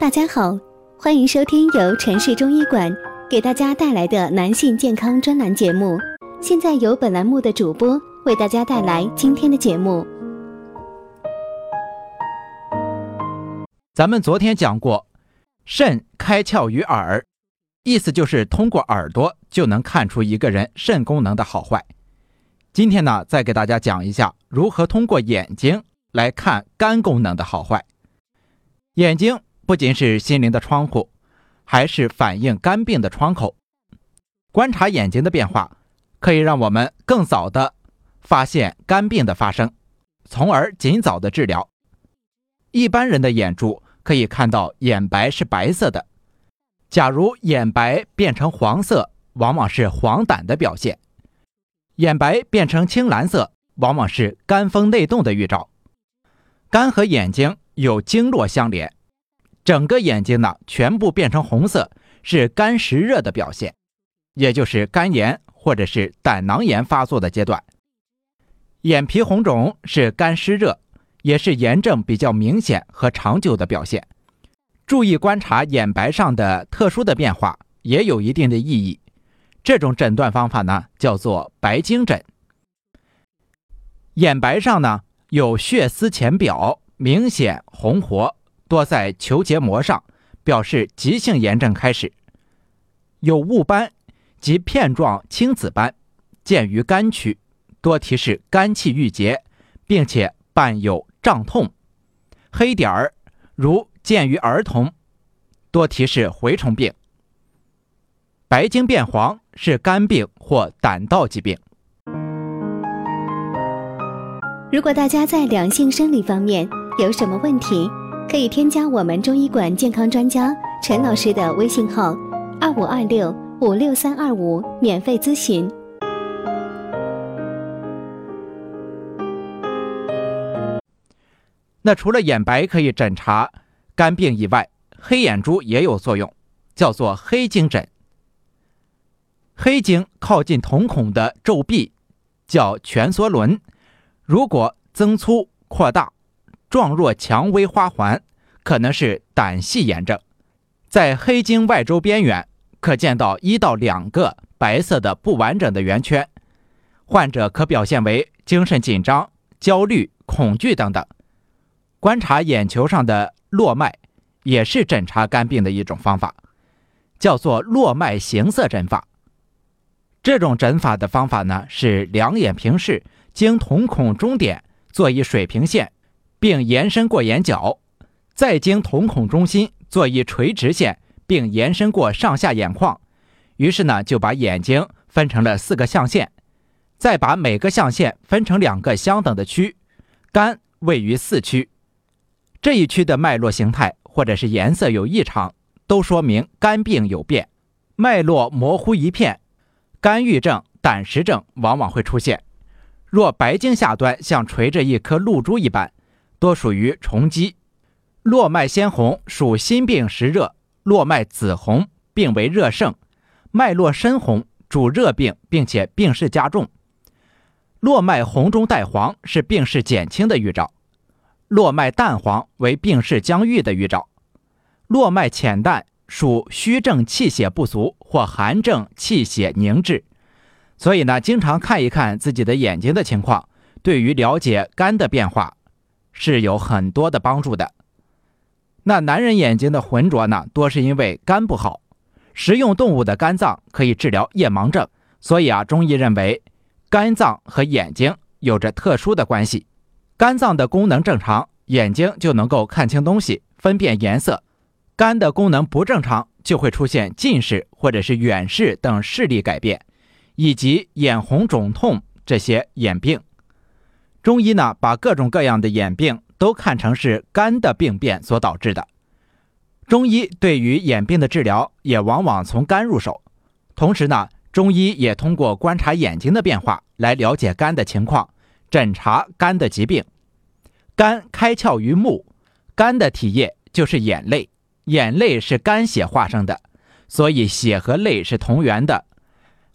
大家好，欢迎收听由城市中医馆给大家带来的男性健康专栏节目。现在由本栏目的主播为大家带来今天的节目。咱们昨天讲过，肾开窍于耳，意思就是通过耳朵就能看出一个人肾功能的好坏。今天呢，再给大家讲一下如何通过眼睛来看肝功能的好坏。眼睛不仅是心灵的窗户，还是反映肝病的窗口。观察眼睛的变化，可以让我们更早的发现肝病的发生，从而尽早的治疗。一般人的眼珠可以看到眼白是白色的，假如眼白变成黄色，往往是黄疸的表现；眼白变成青蓝色，往往是肝风内动的预兆。肝和眼睛。有经络相连，整个眼睛呢全部变成红色，是肝实热的表现，也就是肝炎或者是胆囊炎发作的阶段。眼皮红肿是肝湿热，也是炎症比较明显和长久的表现。注意观察眼白上的特殊的变化，也有一定的意义。这种诊断方法呢叫做白睛诊。眼白上呢有血丝浅表。明显红活，多在球结膜上，表示急性炎症开始。有雾斑及片状青紫斑，见于肝区，多提示肝气郁结，并且伴有胀痛。黑点儿如见于儿童，多提示蛔虫病。白睛变黄是肝病或胆道疾病。如果大家在两性生理方面，有什么问题，可以添加我们中医馆健康专家陈老师的微信号：二五二六五六三二五，免费咨询。那除了眼白可以诊查肝病以外，黑眼珠也有作用，叫做黑睛诊。黑睛靠近瞳孔的皱壁叫蜷缩轮，如果增粗扩大。状若蔷薇花环，可能是胆系炎症。在黑睛外周边缘可见到一到两个白色的不完整的圆圈，患者可表现为精神紧张、焦虑、恐惧等等。观察眼球上的络脉，也是诊查肝病的一种方法，叫做络脉形色诊法。这种诊法的方法呢，是两眼平视，经瞳孔中点做一水平线。并延伸过眼角，再经瞳孔中心做一垂直线，并延伸过上下眼眶。于是呢，就把眼睛分成了四个象限，再把每个象限分成两个相等的区，肝位于四区。这一区的脉络形态或者是颜色有异常，都说明肝病有变。脉络模糊一片，肝郁症、胆石症往往会出现。若白经下端像垂着一颗露珠一般。多属于虫积，络脉鲜红属心病实热，络脉紫红病为热盛，脉络深红主热病，并且病势加重。络脉红中带黄是病势减轻的预兆，络脉淡黄为病势将愈的预兆。络脉浅淡属虚症气血不足或寒症气血凝滞。所以呢，经常看一看自己的眼睛的情况，对于了解肝的变化。是有很多的帮助的。那男人眼睛的浑浊呢，多是因为肝不好。食用动物的肝脏可以治疗夜盲症，所以啊，中医认为肝脏和眼睛有着特殊的关系。肝脏的功能正常，眼睛就能够看清东西、分辨颜色；肝的功能不正常，就会出现近视或者是远视等视力改变，以及眼红肿痛这些眼病。中医呢，把各种各样的眼病都看成是肝的病变所导致的。中医对于眼病的治疗也往往从肝入手。同时呢，中医也通过观察眼睛的变化来了解肝的情况，诊查肝的疾病。肝开窍于目，肝的体液就是眼泪，眼泪是肝血化生的，所以血和泪是同源的。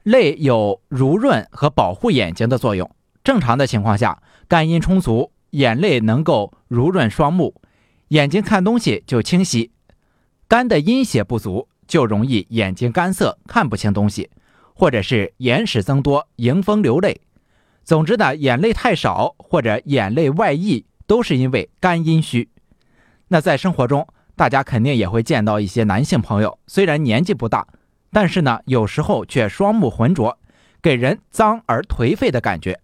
泪有濡润和保护眼睛的作用。正常的情况下。肝阴充足，眼泪能够濡润双目，眼睛看东西就清晰。肝的阴血不足，就容易眼睛干涩，看不清东西，或者是眼屎增多，迎风流泪。总之呢，眼泪太少或者眼泪外溢，都是因为肝阴虚。那在生活中，大家肯定也会见到一些男性朋友，虽然年纪不大，但是呢，有时候却双目浑浊，给人脏而颓废的感觉。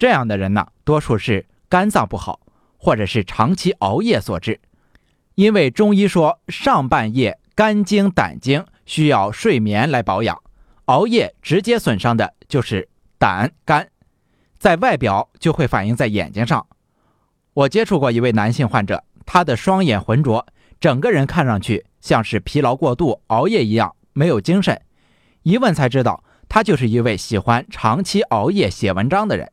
这样的人呢，多数是肝脏不好，或者是长期熬夜所致。因为中医说，上半夜肝经、胆经需要睡眠来保养，熬夜直接损伤的就是胆、肝，在外表就会反映在眼睛上。我接触过一位男性患者，他的双眼浑浊。整个人看上去像是疲劳过度、熬夜一样，没有精神。一问才知道，他就是一位喜欢长期熬夜写文章的人。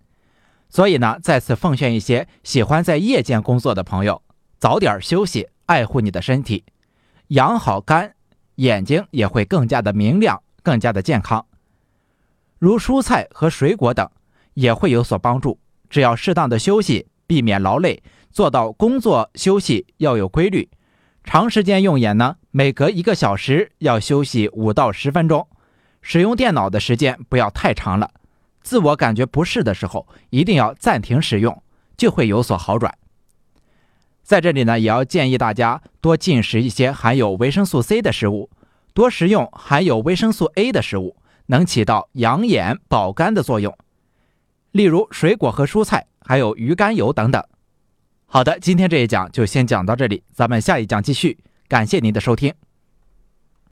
所以呢，再次奉劝一些喜欢在夜间工作的朋友，早点休息，爱护你的身体，养好肝，眼睛也会更加的明亮，更加的健康。如蔬菜和水果等也会有所帮助。只要适当的休息，避免劳累，做到工作休息要有规律。长时间用眼呢，每隔一个小时要休息五到十分钟，使用电脑的时间不要太长了。自我感觉不适的时候，一定要暂停使用，就会有所好转。在这里呢，也要建议大家多进食一些含有维生素 C 的食物，多食用含有维生素 A 的食物，能起到养眼保肝的作用。例如水果和蔬菜，还有鱼肝油等等。好的，今天这一讲就先讲到这里，咱们下一讲继续。感谢您的收听。